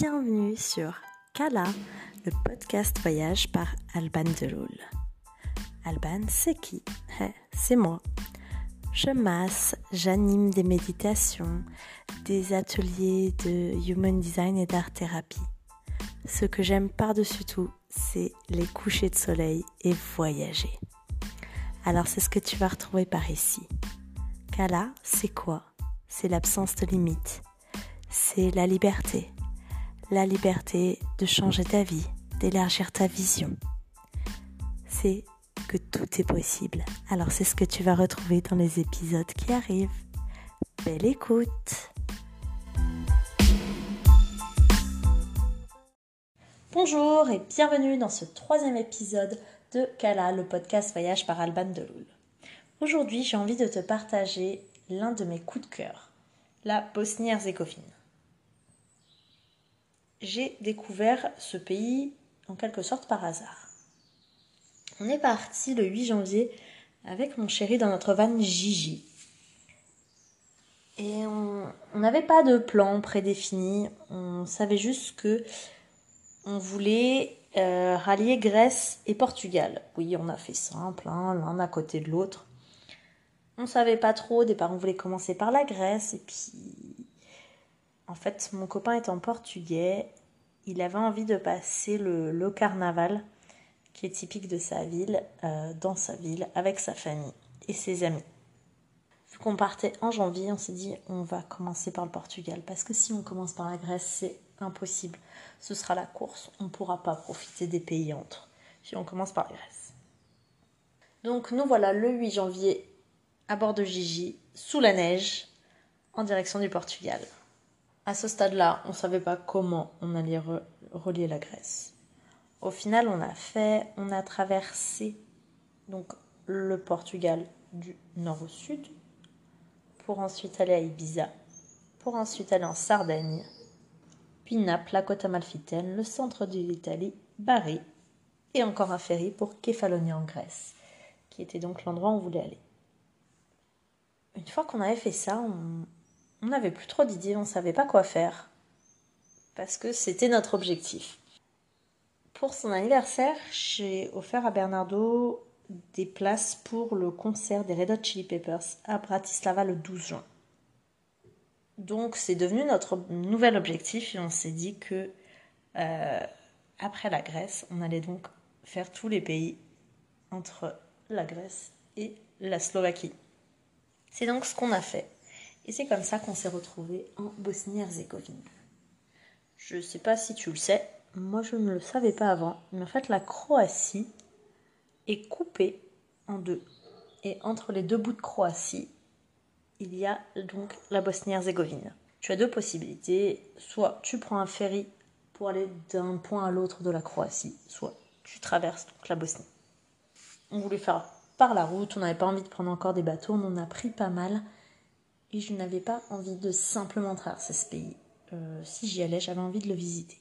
bienvenue sur Kala, le podcast voyage par Alban Deloul. Alban, c'est qui? Eh, C'est moi. Je masse, j'anime des méditations, des ateliers de human design et d'art thérapie. Ce que j'aime par-dessus tout, c'est les couchers de soleil et voyager. Alors c'est ce que tu vas retrouver par ici. Kala, c'est quoi? C'est l'absence de limites. C'est la liberté. La liberté de changer ta vie, d'élargir ta vision. C'est que tout est possible. Alors c'est ce que tu vas retrouver dans les épisodes qui arrivent. Belle écoute Bonjour et bienvenue dans ce troisième épisode de Kala, le podcast voyage par Alban Deloul. Aujourd'hui, j'ai envie de te partager l'un de mes coups de cœur, la Bosnie-Herzégovine. J'ai découvert ce pays en quelque sorte par hasard. On est parti le 8 janvier avec mon chéri dans notre van Gigi. Et on n'avait pas de plan prédéfini, on savait juste que on voulait euh, rallier Grèce et Portugal. Oui, on a fait simple, hein, l'un à côté de l'autre. On savait pas trop, au départ on voulait commencer par la Grèce, et puis en fait mon copain en portugais, il avait envie de passer le, carnaval, qui est typique de sa ville, euh, dans sa ville, avec sa famille et ses amis. Vu qu'on partait en janvier, on s'est dit on va commencer par le Portugal, parce que si on commence par la Grèce, c'est impossible. Ce sera la course. On ne pourra pas profiter des pays entre si on commence par la Grèce. Donc nous voilà le 8 janvier à bord de Gigi, sous la neige, en direction du Portugal. À ce stade-là, on ne savait pas comment on allait relier la Grèce. Au final, on a fait, on a traversé donc le Portugal du nord au sud, pour ensuite aller à Ibiza, pour ensuite aller en Sardaigne, puis Naples, la côte amalfitaine, le centre de l'Italie, Bari, et encore un ferry pour Kefalonia en Grèce, qui était donc l'endroit où on voulait aller. Une fois qu'on avait fait ça, on n'avait plus trop d'idées, on ne savait pas quoi faire, parce que c'était notre objectif. Pour son anniversaire, j'ai offert à Bernardo des places pour le concert des Red Hot Chili Peppers à Bratislava le 12 juin. Donc c'est devenu notre nouvel objectif et on s'est dit que euh, après la Grèce, on allait donc faire tous les pays entre la Grèce et la Slovaquie. C'est donc ce qu'on a fait. Et c'est comme ça qu'on s'est retrouvé en Bosnie-Herzégovine. Je ne sais pas si tu le sais, moi je ne le savais pas avant, mais en fait la Croatie est coupée en deux. Et entre les deux bouts de Croatie, il y a donc la Bosnie-Herzégovine. Tu as deux possibilités. Soit tu prends un ferry pour aller d'un point à l'autre de la Croatie, soit tu traverses donc la Bosnie. On voulait faire par la route, on n'avait pas envie de prendre encore des bateaux, on en a pris pas mal. Et je n'avais pas envie de simplement traverser ce pays. Euh, si j'y allais, j'avais envie de le visiter.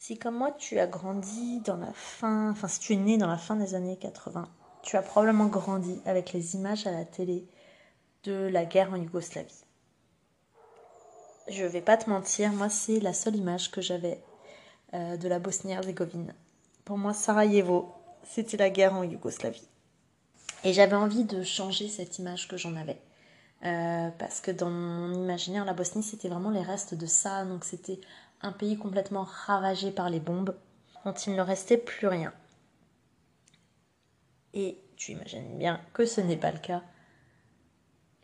Si comme moi tu as grandi dans la fin, enfin si tu es né dans la fin des années 80, tu as probablement grandi avec les images à la télé de la guerre en Yougoslavie. Je vais pas te mentir, moi c'est la seule image que j'avais euh, de la Bosnie-Herzégovine. Pour moi, Sarajevo, c'était la guerre en Yougoslavie. Et j'avais envie de changer cette image que j'en avais. Euh, parce que dans mon imaginaire, la Bosnie, c'était vraiment les restes de ça. Donc c'était un pays complètement ravagé par les bombes, dont il ne restait plus rien. Et tu imagines bien que ce n'est pas le cas.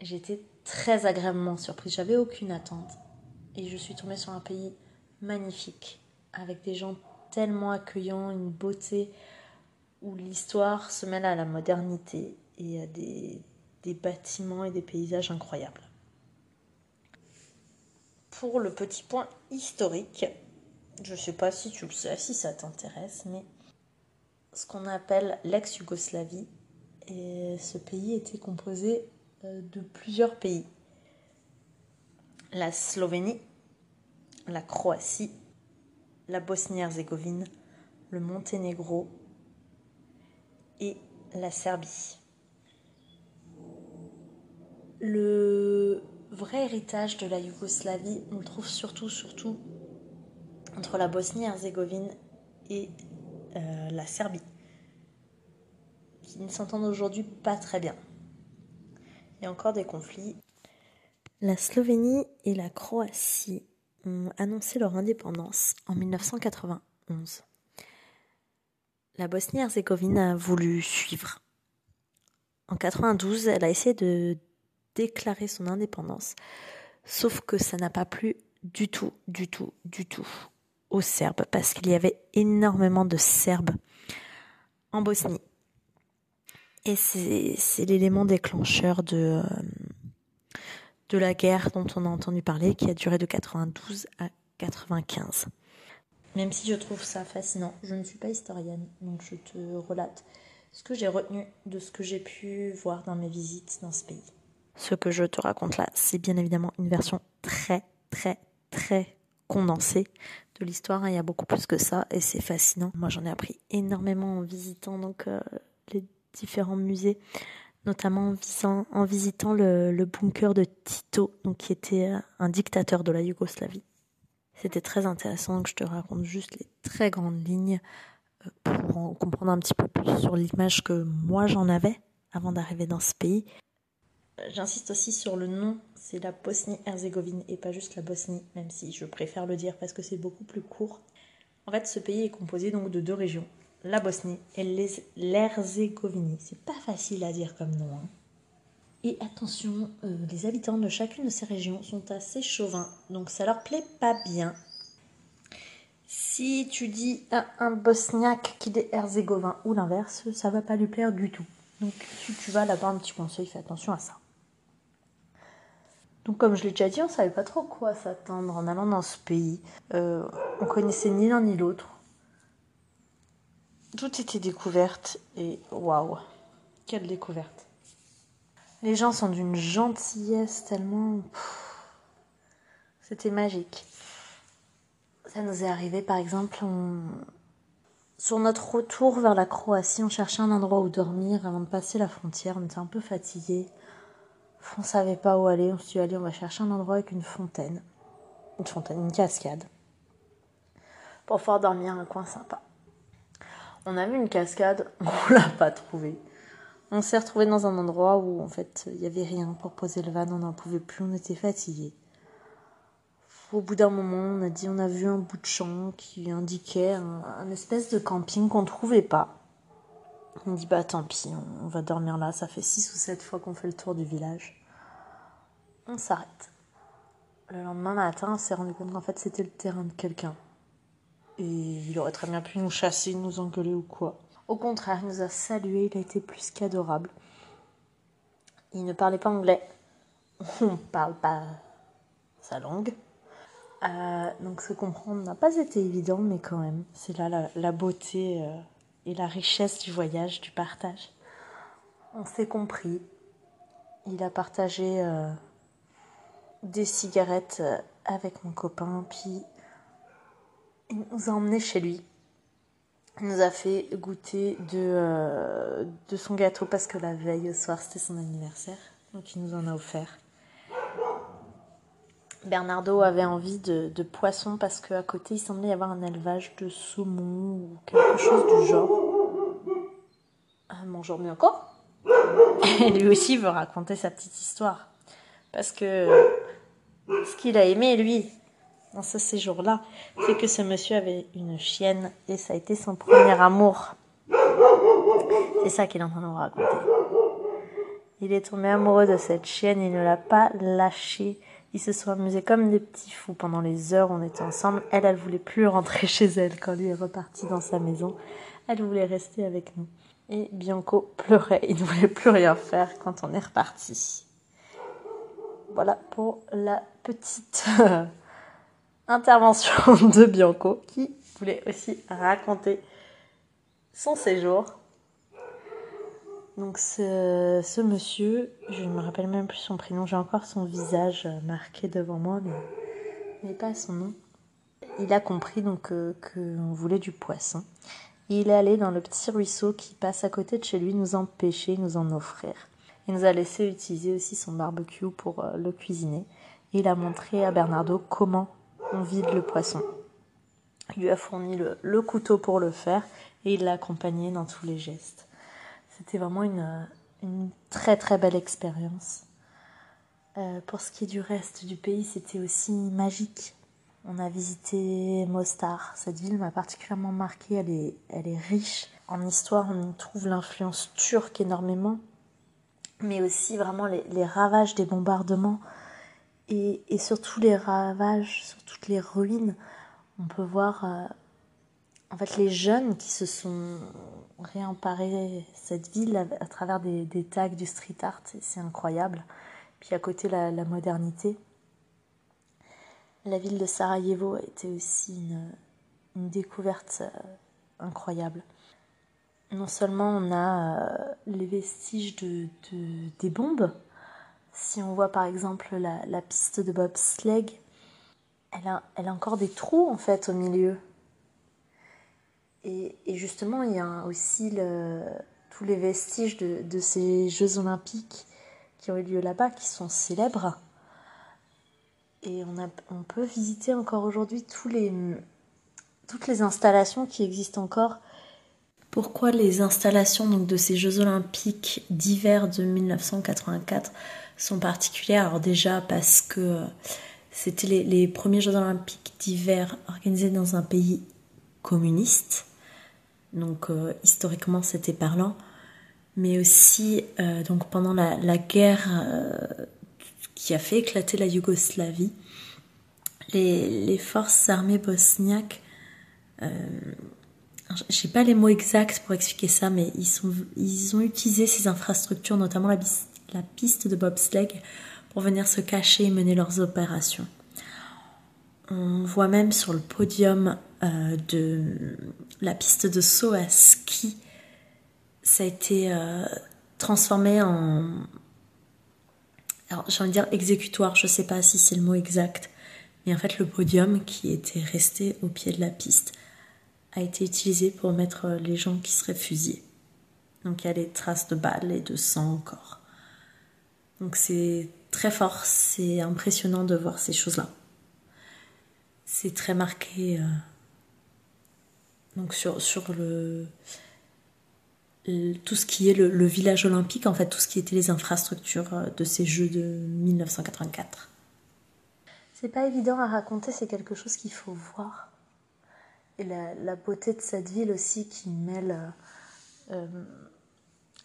J'étais très agréablement surprise, j'avais aucune attente. Et je suis tombée sur un pays magnifique, avec des gens tellement accueillants, une beauté où l'histoire se mêle à la modernité et à des, des bâtiments et des paysages incroyables. Pour le petit point historique, je ne sais pas si tu le sais, si ça t'intéresse, mais ce qu'on appelle l'ex-Yougoslavie, ce pays était composé euh, de plusieurs pays. La Slovénie, la Croatie, la Bosnie-Herzégovine, le Monténégro et la Serbie. Le vrai héritage de la Yougoslavie, on le trouve surtout, surtout entre la Bosnie-Herzégovine et euh, la Serbie, qui ne s'entendent aujourd'hui pas très bien. Il y a encore des conflits. La Slovénie et la Croatie ont annoncé leur indépendance en 1991. La Bosnie-Herzégovine a voulu suivre. En 92, elle a essayé de déclarer son indépendance, sauf que ça n'a pas plu du tout, du tout, du tout aux Serbes, parce qu'il y avait énormément de Serbes en Bosnie. Et c'est l'élément déclencheur de, euh, de la guerre dont on a entendu parler, qui a duré de 92 à 95. Même si je trouve ça fascinant, je ne suis pas historienne, donc je te relate ce que j'ai retenu de ce que j'ai pu voir dans mes visites dans ce pays. Ce que je te raconte là, c'est bien évidemment une version très, très, très condensée de l'histoire. Il y a beaucoup plus que ça et c'est fascinant. Moi, j'en ai appris énormément en visitant donc euh, les différents musées, notamment en visitant, le, bunker de Tito, donc qui était euh, un dictateur de la Yougoslavie. C'était très intéressant que je te raconte juste les très grandes lignes euh, pour en comprendre un petit peu plus sur l'image que moi j'en avais avant d'arriver dans ce pays. J'insiste aussi sur le nom, c'est la Bosnie-Herzégovine et pas juste la Bosnie, même si je préfère le dire parce que c'est beaucoup plus court. En fait, ce pays est composé donc de deux régions, la Bosnie et l'Herzégovine. C'est pas facile à dire comme nom. Hein. Et attention, euh, les habitants de chacune de ces régions sont assez chauvins, donc ça leur plaît pas bien. Si tu dis à un bosniaque qu'il est herzégovin ou l'inverse, ça va pas lui plaire du tout. Donc si tu vas là-bas, un petit conseil, fais attention à ça. Donc comme je l'ai déjà dit, on savait pas trop quoi s'attendre en allant dans ce pays. Euh, on connaissait ni l'un ni l'autre. Tout était découverte et waouh, quelle découverte. Les gens sont d'une gentillesse tellement... C'était magique. Ça nous est arrivé par exemple, sur notre retour vers la Croatie, on cherchait un endroit où dormir avant de passer la frontière. On était un peu fatigués. On savait pas où aller. On s'est dit, allez, on va chercher un endroit avec une fontaine. Une fontaine, une cascade. Pour pouvoir dormir un coin sympa. On a vu une cascade, on l'a pas trouvée. On s'est retrouvé dans un endroit où en fait il y avait rien pour poser le van, on n'en pouvait plus, on était fatigués. Au bout d'un moment, on a dit on a vu un bout de champ qui indiquait un, espèce de camping qu'on trouvait pas. On dit bah tant pis, on, va dormir là. Ça fait six ou sept fois qu'on fait le tour du village. On s'arrête. Le lendemain matin, on s'est rendu compte qu'en fait c'était le terrain de quelqu'un. Et il aurait très bien pu nous chasser, nous engueuler ou quoi. Au contraire, il nous a salué, il a été plus qu'adorable. Il ne parlait pas anglais. On parle pas sa langue. Euh, donc se comprendre n'a pas été évident, mais quand même, c'est là la, beauté euh, et la richesse du voyage, du partage. On s'est compris. Il a partagé euh, des cigarettes avec mon copain, puis il nous a emmenés chez lui. Il nous a fait goûter de, de son gâteau parce que la veille au soir c'était son anniversaire, donc il nous en a offert. Bernardo avait envie de, poisson parce qu'à côté il semblait y avoir un élevage de saumon ou quelque chose du genre. Ah, bonjour, mais encore? Lui aussi veut raconter sa petite histoire. Parce que ce qu'il a aimé, lui, dans ce séjour-là, c'est que ce monsieur avait une chienne et ça a été son premier amour. C'est ça qu'il est en train de nous raconter. Il est tombé amoureux de cette chienne, il ne l'a pas lâchée ils se sont amusés comme des petits fous pendant les heures où on était ensemble. Elle, elle voulait plus rentrer chez elle quand lui est reparti dans sa maison. Elle voulait rester avec nous. Et Bianco pleurait. Il ne voulait plus rien faire quand on est reparti. Voilà pour la petite intervention de Bianco qui voulait aussi raconter son séjour donc ce, monsieur, je ne me rappelle même plus son prénom, j'ai encore son visage marqué devant moi, mais, mais pas son nom. Il a compris donc euh, qu'on voulait du poisson. il est allé dans le petit ruisseau qui passe à côté de chez lui nous en pêcher, nous en offrir. Il nous a laissé utiliser aussi son barbecue pour euh, le cuisiner. il a montré à Bernardo comment on vide le poisson. lui a fourni le, couteau pour le faire et il l'a accompagné dans tous les gestes. C'était vraiment une, une, très très belle expérience. Euh, pour ce qui est du reste du pays, c'était aussi magique. On a visité Mostar. Cette ville m'a particulièrement marquée. Elle est, elle est riche. En histoire, on y trouve l'influence turque énormément, mais aussi vraiment les, ravages des bombardements et, et, surtout les ravages sur toutes les ruines. On peut voir euh, les jeunes qui se sont réemparés cette ville à, travers des, tags du street art. C'est incroyable. Puis à côté la, modernité. La ville de Sarajevo a été aussi une, découverte euh, incroyable. Non seulement on a euh, les vestiges de, de, des bombes, si on voit par exemple la, piste de bobsleigh, elle elle a encore des trous en fait au milieu. Et, justement, il y a aussi tous les vestiges de, ces Jeux olympiques qui ont eu lieu là-bas, qui sont célèbres. Et on, a, on peut visiter encore aujourd'hui toutes les installations qui existent encore. Pourquoi les installations de ces Jeux olympiques d'hiver de 1984 sont particulières? Alors déjà parce que c'était les, les, premiers Jeux olympiques d'hiver organisés dans un pays communiste. Donc euh, historiquement c'était parlant. Mais aussi euh, donc pendant la, guerre euh, qui a fait éclater la Yougoslavie. Les, forces armées bosniaques, n'ai pas les mots exacts pour expliquer ça, mais ils, sont, ils ont utilisé ces infrastructures, notamment la, la piste de bobsleigh, pour venir se cacher et mener leurs opérations. On voit même sur le podium euh, de la piste de saut à ski, ça a été euh, transformé en, alors j'ai envie de dire exécutoire, je sais pas si c'est le mot exact, mais en fait le podium qui était resté au pied de la piste a été utilisé pour mettre les gens qui seraient fusillés. Donc il y a des traces de balles et de sang encore. Donc c'est très fort, c'est impressionnant de voir ces choses-là. C'est très marqué euh, donc sur, tout ce qui est le, village olympique, en fait, tout ce qui était les infrastructures euh, de ces Jeux de 1984. C'est pas évident à raconter, c'est quelque chose qu'il faut voir. Et la, beauté de cette ville aussi qui mêle euh,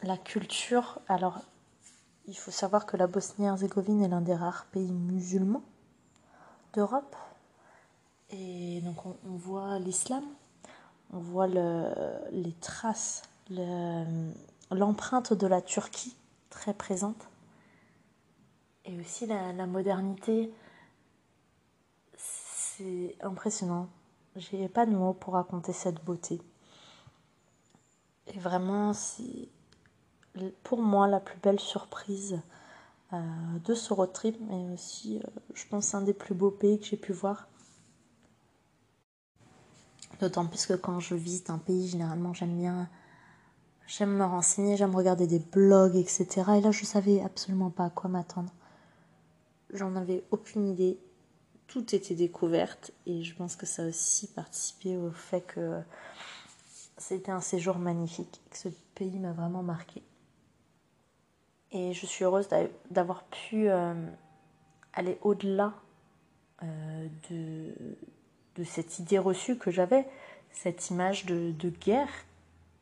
la culture. Alors, il faut savoir que la Bosnie-Herzégovine est l'un des rares pays musulmans d'Europe. Et donc, on, on voit l'islam, on voit le, les traces l'empreinte de la Turquie très présente et aussi la, la modernité. C'est impressionnant. J'ai pas de mots pour raconter cette beauté. Et vraiment, c'est pour moi la plus belle surprise euh, de ce road trip, mais aussi, euh, je pense, un des plus beaux pays que j'ai pu voir. D'autant plus que quand je visite un pays, généralement, j'aime bien J'aime me renseigner, j'aime regarder des blogs, etc. Et là, je savais absolument pas à quoi m'attendre. J'en avais aucune idée. Tout était découverte et je pense que ça a aussi participé au fait que c'était un séjour magnifique que ce pays m'a vraiment marqué. Et je suis heureuse d'avoir pu euh, aller au-delà euh, de, de cette idée reçue que j'avais, cette image de, guerre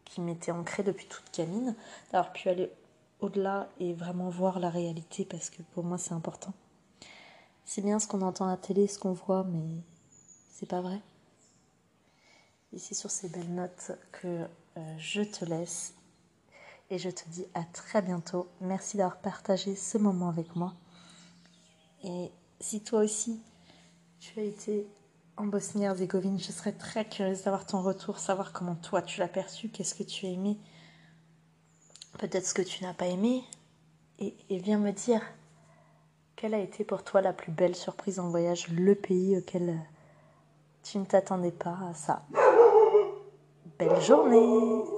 qui m'était ancrée depuis toute gamine, d'avoir pu aller au-delà et vraiment voir la réalité parce que pour moi c'est important. C'est bien ce qu'on entend à la télé, ce qu'on voit, mais c'est pas vrai. Et c'est sur ces belles notes que euh, je te laisse et je te dis à très bientôt. Merci d'avoir partagé ce moment avec moi. Et si toi aussi tu as été en Bosnie-Herzégovine. Je serais très curieuse d'avoir ton retour, savoir comment toi tu l'as perçu, qu'est-ce que tu as aimé, peut-être ce que tu n'as pas aimé, et, et, viens me dire quelle a été pour toi la plus belle surprise en voyage, le pays auquel tu ne t'attendais pas à ça? Belle journée